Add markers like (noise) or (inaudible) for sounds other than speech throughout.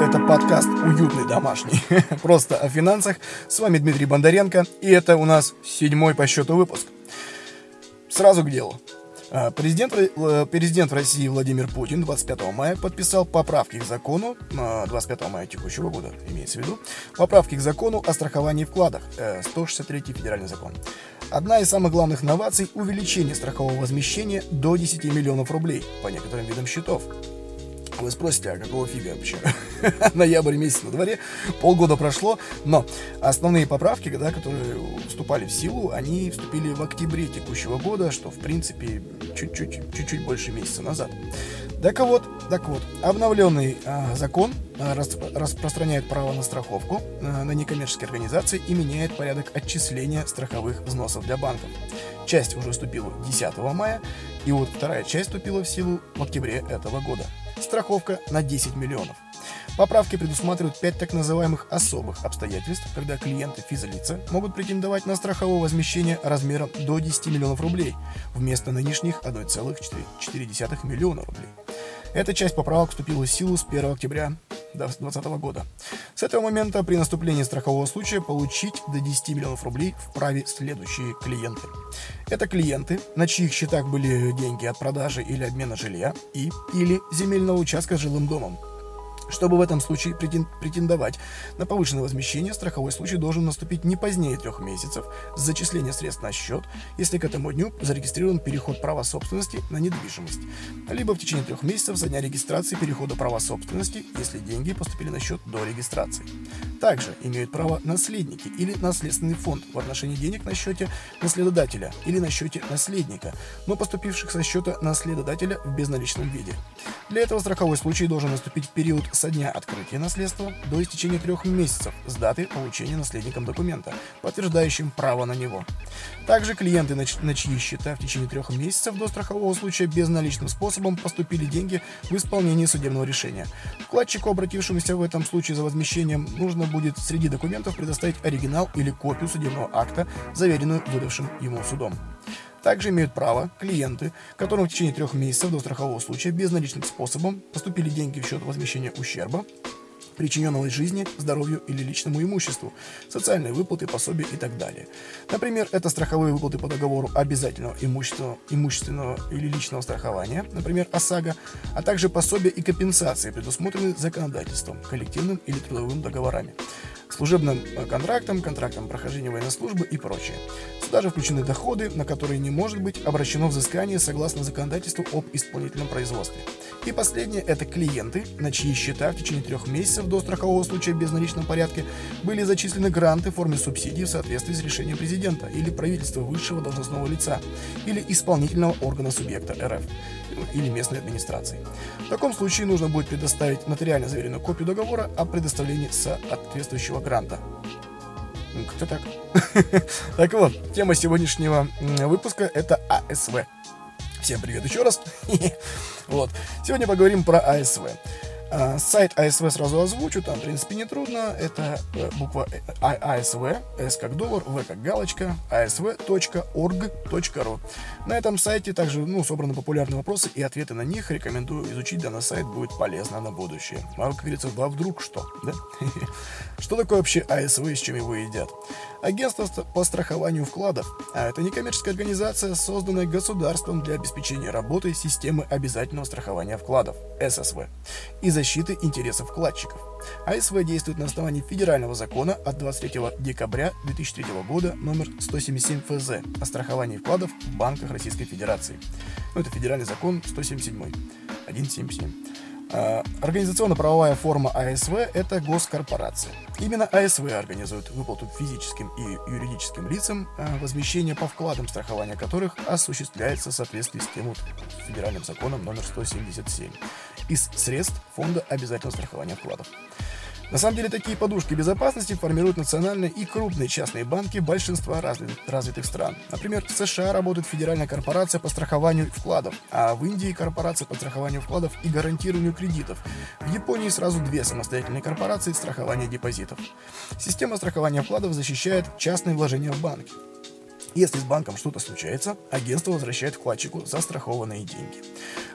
Это подкаст «Уютный домашний». (laughs) Просто о финансах. С вами Дмитрий Бондаренко, и это у нас седьмой по счету выпуск. Сразу к делу. А, президент, э, президент России Владимир Путин 25 мая подписал поправки к закону, 25 мая текущего года имеется в виду, поправки к закону о страховании вкладов, 163 э, федеральный закон. Одна из самых главных новаций – увеличение страхового возмещения до 10 миллионов рублей по некоторым видам счетов. Вы спросите, а какого фига вообще? (laughs) Ноябрь месяц на дворе, полгода прошло, но основные поправки, да, которые вступали в силу, они вступили в октябре текущего года, что, в принципе, чуть-чуть, чуть-чуть больше месяца назад. Так вот, так вот, обновленный а, закон а, распространяет право на страховку а, на некоммерческие организации и меняет порядок отчисления страховых взносов для банков. Часть уже вступила 10 мая, и вот вторая часть вступила в силу в октябре этого года страховка на 10 миллионов. Поправки предусматривают 5 так называемых особых обстоятельств, когда клиенты физлица могут претендовать на страховое возмещение размером до 10 миллионов рублей вместо нынешних 1,4 миллиона рублей. Эта часть поправок вступила в силу с 1 октября 2020 года. С этого момента при наступлении страхового случая получить до 10 миллионов рублей вправе следующие клиенты. Это клиенты, на чьих счетах были деньги от продажи или обмена жилья и или земельного участка с жилым домом, чтобы в этом случае претендовать на повышенное возмещение, страховой случай должен наступить не позднее трех месяцев с зачисления средств на счет, если к этому дню зарегистрирован переход права собственности на недвижимость, либо в течение трех месяцев со дня регистрации перехода права собственности, если деньги поступили на счет до регистрации. Также имеют право наследники или наследственный фонд в отношении денег на счете наследодателя или на счете наследника, но поступивших со счета наследодателя в безналичном виде. Для этого страховой случай должен наступить в период со дня открытия наследства до истечения трех месяцев с даты получения наследником документа, подтверждающим право на него. Также клиенты, на чьи счета в течение трех месяцев до страхового случая безналичным способом поступили деньги в исполнении судебного решения. Вкладчику, обратившемуся в этом случае за возмещением, нужно будет среди документов предоставить оригинал или копию судебного акта, заверенную выдавшим ему судом. Также имеют право клиенты, которым в течение трех месяцев до страхового случая безналичным способом поступили деньги в счет возмещения ущерба, причиненного жизни, здоровью или личному имуществу, социальные выплаты, пособия и так далее. Например, это страховые выплаты по договору обязательного имущественного, имущественного или личного страхования, например, ОСАГО, а также пособия и компенсации, предусмотренные законодательством, коллективным или трудовым договорами служебным э, контрактам, контрактам прохождения военной службы и прочее. Сюда же включены доходы, на которые не может быть обращено взыскание согласно законодательству об исполнительном производстве. И последнее – это клиенты, на чьи счета в течение трех месяцев до страхового случая в безналичном порядке были зачислены гранты в форме субсидий в соответствии с решением президента или правительства высшего должностного лица или исполнительного органа субъекта РФ или местной администрации. В таком случае нужно будет предоставить нотариально заверенную копию договора о предоставлении соответствующего гранта. Кто так? (laughs) Так вот, тема сегодняшнего выпуска это АСВ. Всем привет еще раз. (laughs) Вот. Сегодня поговорим про АСВ. А, сайт АСВ сразу озвучу, там, в принципе, не трудно. Это э, буква а, АСВ, С как доллар, В как галочка, asv.org.ru. На этом сайте также ну, собраны популярные вопросы и ответы на них. Рекомендую изучить данный сайт, будет полезно на будущее. А, как говорится, во вдруг что, да? (laughs) Что такое вообще АСВ и с чем его едят? Агентство по страхованию вкладов. А это некоммерческая организация, созданная государством для обеспечения работы системы обязательного страхования вкладов, ССВ, и защиты интересов вкладчиков. АСВ действует на основании федерального закона от 23 декабря 2003 года номер 177 ФЗ о страховании вкладов в банках Российской Федерации. Ну, это федеральный закон 177, 177. А, организационно-правовая форма АСВ – это госкорпорация. Именно АСВ организует выплату физическим и юридическим лицам а, возмещение по вкладам, страхования которых осуществляется в соответствии с тем вот федеральным законом номер 177 из средств Фонда обязательного страхования вкладов. На самом деле такие подушки безопасности формируют национальные и крупные частные банки большинства развитых, стран. Например, в США работает Федеральная корпорация по страхованию вкладов, а в Индии корпорация по страхованию вкладов и гарантированию кредитов. В Японии сразу две самостоятельные корпорации страхования депозитов. Система страхования вкладов защищает частные вложения в банки. Если с банком что-то случается, агентство возвращает вкладчику застрахованные деньги.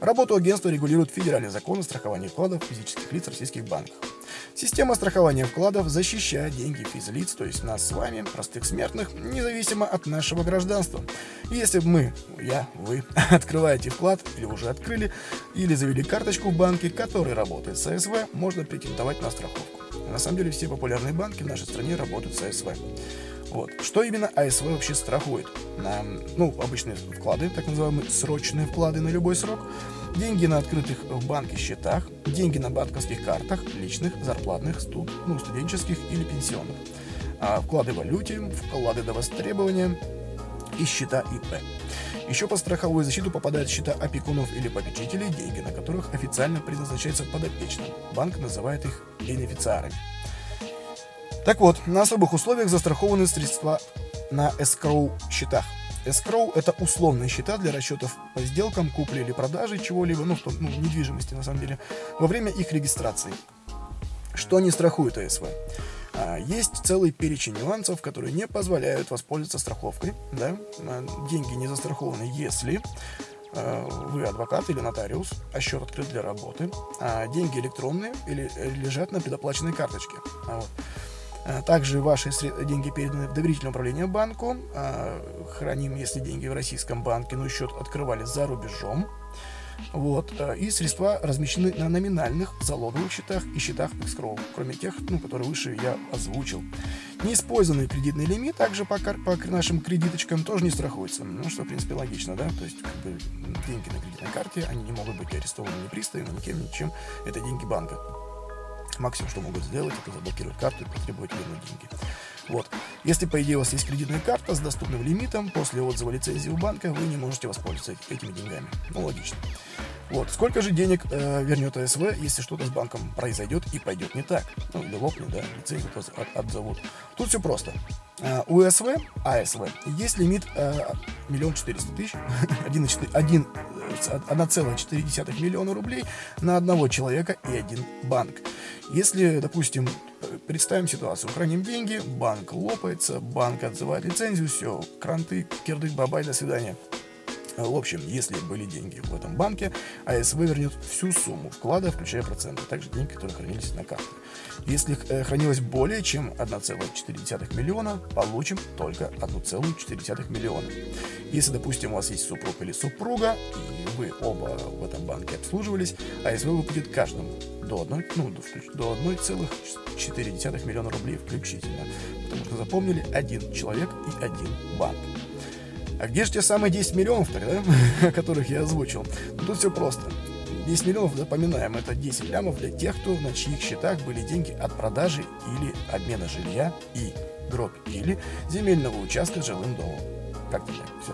Работу агентства регулирует федеральный закон о страховании вкладов физических лиц российских банках. Система страхования вкладов защищает деньги физлиц, то есть нас с вами, простых смертных, независимо от нашего гражданства. Если мы, я, вы, (laughs) открываете вклад, или уже открыли, или завели карточку в банке, который работает с АСВ, можно претендовать на страховку. На самом деле все популярные банки в нашей стране работают с АСВ. Вот. Что именно АСВ вообще страхует? На, ну, обычные вклады, так называемые срочные вклады на любой срок, деньги на открытых в банке счетах, деньги на банковских картах, личных, зарплатных, студ, ну, студенческих или пенсионных, а вклады в валюте, вклады до востребования и счета ИП. Еще под страховую защиту попадают счета опекунов или попечителей, деньги на которых официально предназначаются подопечным. Банк называет их бенефициарами. Так вот, на особых условиях застрахованы средства на escrow счетах. Escrow – это условные счета для расчетов по сделкам, купли или продажи чего-либо, ну, ну, недвижимости на самом деле, во время их регистрации. Что они страхуют АСВ? А, есть целый перечень нюансов, которые не позволяют воспользоваться страховкой. Да? А, деньги не застрахованы, если а, вы адвокат или нотариус, а счет открыт для работы, а деньги электронные или лежат на предоплаченной карточке. Вот. Э, также ваши деньги переданы в доверительное управление банку. Э, храним, если деньги в российском банке, но счет открывали за рубежом. Вот. Э, и средства размещены на номинальных залоговых счетах и счетах escrow, кроме тех, ну, которые выше я озвучил. Неиспользованный кредитный лимит также по, по нашим кредиточкам тоже не страхуется. Ну, что, в принципе, логично, да? То есть, как бы, деньги на кредитной карте, они не могут быть арестованы ни приставами, никем, ничем. Это деньги банка. Максимум, что могут сделать, это заблокировать карту и потребовать вернуть деньги. Вот. Если, по идее, у вас есть кредитная карта с доступным лимитом, после отзыва лицензии у банка вы не можете воспользоваться этими деньгами. Ну, логично. Вот. Сколько же денег э, вернет АСВ, если что-то с банком произойдет и пойдет не так? Ну, или лопнет, да, лицензию от, отзовут. Тут все просто. Э, у АСВ, АСВ есть лимит э, миллион четыреста тысяч, (laughs) 1,4 э, миллиона рублей на одного человека и один банк. Если, допустим, представим ситуацию, храним деньги, банк лопается, банк отзывает лицензию, все, кранты, кирдык, бабай, до свидания. В общем, если были деньги в этом банке, АСВ вернет всю сумму вклада, включая проценты, а также деньги, которые хранились на карте. Если э, хранилось более чем 1,4 миллиона, получим только 1,4 миллиона. Если, допустим, у вас есть супруг или супруга, и вы оба в этом банке обслуживались, АСВ выплатит каждому до 1, ну, до 1,4 миллиона рублей включительно. Потому что запомнили один человек и один банк. А где же те самые 10 миллионов тогда, (laughs) о которых я озвучил? Ну, тут все просто. 10 миллионов, запоминаем, это 10 лямов для тех, кто на чьих счетах были деньги от продажи или обмена жилья и дробь или земельного участка с жилым домом. Как-то так. Все.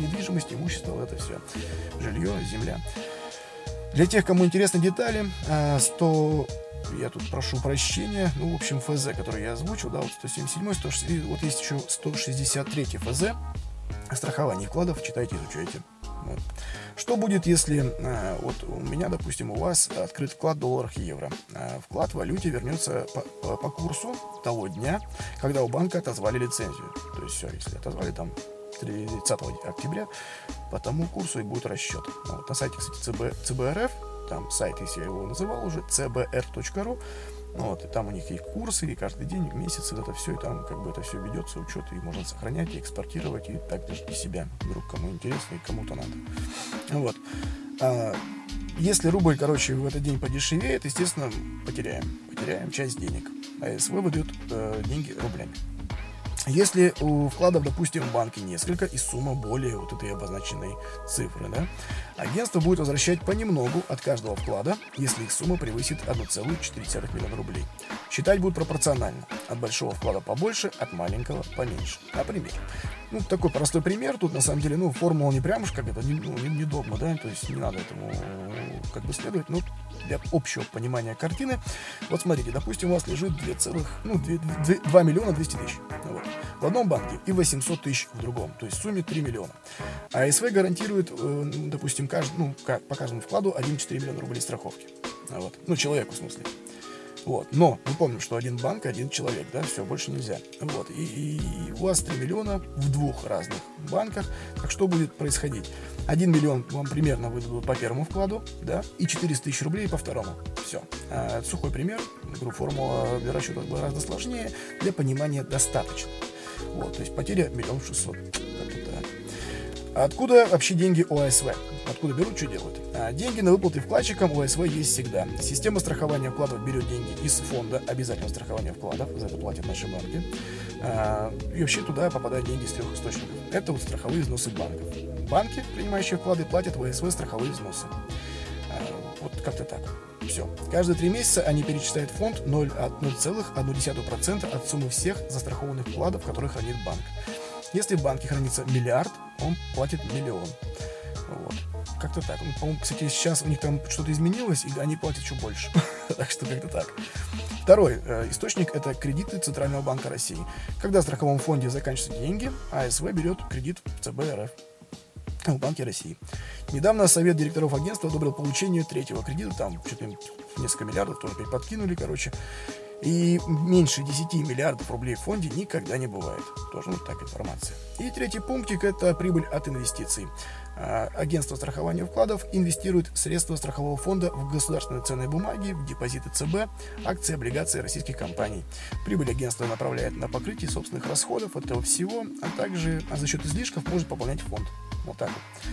Недвижимость, имущество, это все. Жилье, земля. Для тех, кому интересны детали, 100 а, я тут прошу прощения, ну, в общем, ФЗ, который я озвучил, да, вот 177, 160, вот есть еще 163 ФЗ, страхование вкладов, читайте, изучайте. Вот. Что будет, если э, вот у меня, допустим, у вас открыт вклад в долларах и евро? Э, вклад в валюте вернется по, по, по курсу того дня, когда у банка отозвали лицензию. То есть все, если отозвали там 30 октября, по тому курсу и будет расчет. Вот, на сайте, кстати, ЦБ, ЦБРФ, там сайт, если я его называл уже, cbr.ru, вот, и там у них есть курсы, и каждый день, месяц, это все, и там как бы это все ведется, учет, и можно сохранять, и экспортировать, и так даже для себя, вдруг кому интересно и кому-то надо. Вот. А, если рубль, короче, в этот день подешевеет, естественно, потеряем. Потеряем часть денег. А СВ выдает э, деньги рублями. Если у вкладов, допустим, в банке несколько и сумма более вот этой обозначенной цифры, да, агентство будет возвращать понемногу от каждого вклада, если их сумма превысит 1,4 миллиона рублей. Считать будут пропорционально. От большого вклада побольше, от маленького поменьше. Например, ну, такой простой пример. Тут, на самом деле, ну, формула не прям уж как это, ну, не, не догма, да, то есть не надо этому как бы следовать, но для общего понимания картины. Вот смотрите, допустим, у вас лежит 2 целых, ну, 2, 2, 2 миллиона 200 тысяч вот, в одном банке и 800 тысяч в другом, то есть в сумме 3 миллиона. А СВ гарантирует, э, допустим, кажд, ну, по каждому вкладу 1,4 миллиона рублей страховки. Вот. Ну, человеку в смысле. Вот. Но мы помним, что один банк, один человек, да, все, больше нельзя. Вот. И, и у вас 3 миллиона в двух разных банках. Так что будет происходить? 1 миллион вам примерно выдадут по первому вкладу, да, и 400 тысяч рублей по второму. Все. А, сухой пример. Говорю, формула для расчета гораздо сложнее. Для понимания достаточно. Вот, то есть потеря миллион шестьсот. Откуда вообще деньги у АСВ? Откуда берут, что делают? А, деньги на выплаты вкладчикам у АСВ есть всегда. Система страхования вкладов берет деньги из фонда обязательного страхования вкладов, за это платят наши банки. А, и вообще туда попадают деньги из трех источников. Это вот страховые взносы банков. Банки, принимающие вклады, платят в АСВ страховые взносы. А, вот как-то так. Все. Каждые три месяца они перечисляют фонд 0,1% от суммы всех застрахованных вкладов, которые хранит банк. Если в банке хранится миллиард, он платит миллион. Вот. Как-то так. Ну, по-моему, кстати, сейчас у них там что-то изменилось, и они платят еще больше. (laughs) так что как-то так. Второй э, источник – это кредиты Центрального банка России. Когда в страховом фонде заканчиваются деньги, АСВ берет кредит в ЦБ РФ в Банке России. Недавно Совет директоров агентства одобрил получение третьего кредита, там что-то несколько миллиардов тоже подкинули, короче. И меньше 10 миллиардов рублей в фонде никогда не бывает. Тоже вот так информация. И третий пунктик – это прибыль от инвестиций. А, агентство страхования вкладов инвестирует средства страхового фонда в государственные ценные бумаги, в депозиты ЦБ, акции, облигации российских компаний. Прибыль агентства направляет на покрытие собственных расходов этого всего, а также за счет излишков может пополнять фонд. Вот так вот.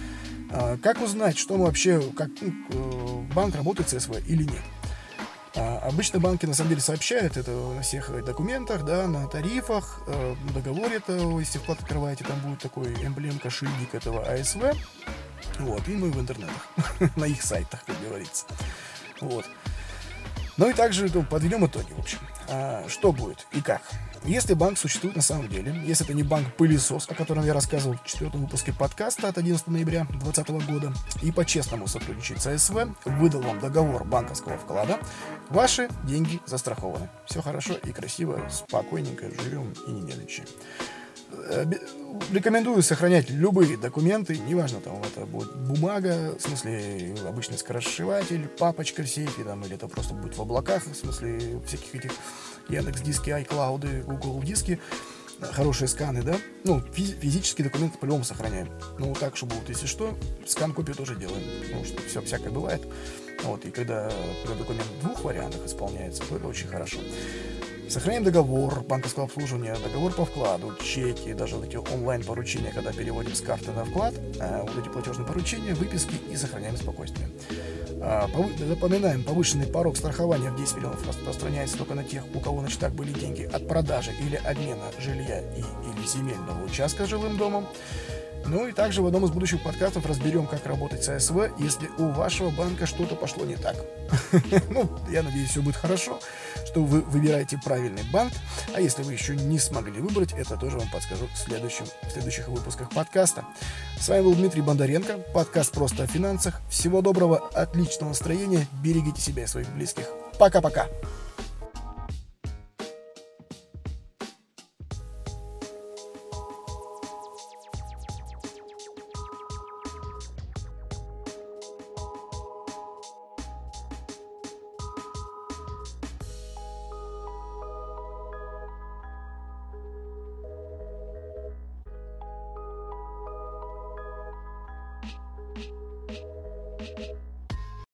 А, как узнать, что вообще, как ну, э, банк работает с СВ или нет? А, обычно банки на самом деле сообщают это на всех документах, да, на тарифах, э, на договоре это, если вклад открываете, там будет такой эмблемка, шильдик этого АСВ. Вот, и мы в интернетах, (laughs) на их сайтах, как говорится. Вот. Ну и также ну, подведем итоги, в общем. А, что будет и как? Если банк существует на самом деле, если это не банк-пылесос, о котором я рассказывал в четвертом выпуске подкаста от 11 ноября 2020 года, и по-честному сотрудничает с АСВ, выдал вам договор банковского вклада, ваши деньги застрахованы. Все хорошо и красиво, спокойненько живем и не нервничаем. Рекомендую сохранять любые документы, неважно, там это будет бумага, в смысле обычный скоросшиватель, папочка в сейфе, там, или это просто будет в облаках, в смысле всяких этих Яндекс диски, iCloud, Google диски, хорошие сканы, да, ну, физические документы по-любому сохраняем. Ну, так, чтобы вот, если что, скан-копию тоже делаем, потому что все всякое бывает. Вот, и когда, когда документ в двух вариантах исполняется, то это очень хорошо. Сохраняем договор банковского обслуживания, договор по вкладу, чеки, даже вот эти онлайн-поручения, когда переводим с карты на вклад, э, вот эти платежные поручения, выписки и сохраняем спокойствие. Э, запоминаем, повышенный порог страхования в 10 миллионов распространяется только на тех, у кого на счетах были деньги от продажи или обмена жилья и, или земельного участка с жилым домом. Ну и также в одном из будущих подкастов разберем, как работать с АСВ, если у вашего банка что-то пошло не так. (laughs) Ну, я надеюсь, все будет хорошо, что вы выбираете правильный банк. А если вы еще не смогли выбрать, это тоже вам подскажу в, следующем, в следующих выпусках подкаста. С вами был Дмитрий Бондаренко, подкаст «Просто о финансах». Всего доброго, отличного настроения, берегите себя и своих близких. Пока-пока.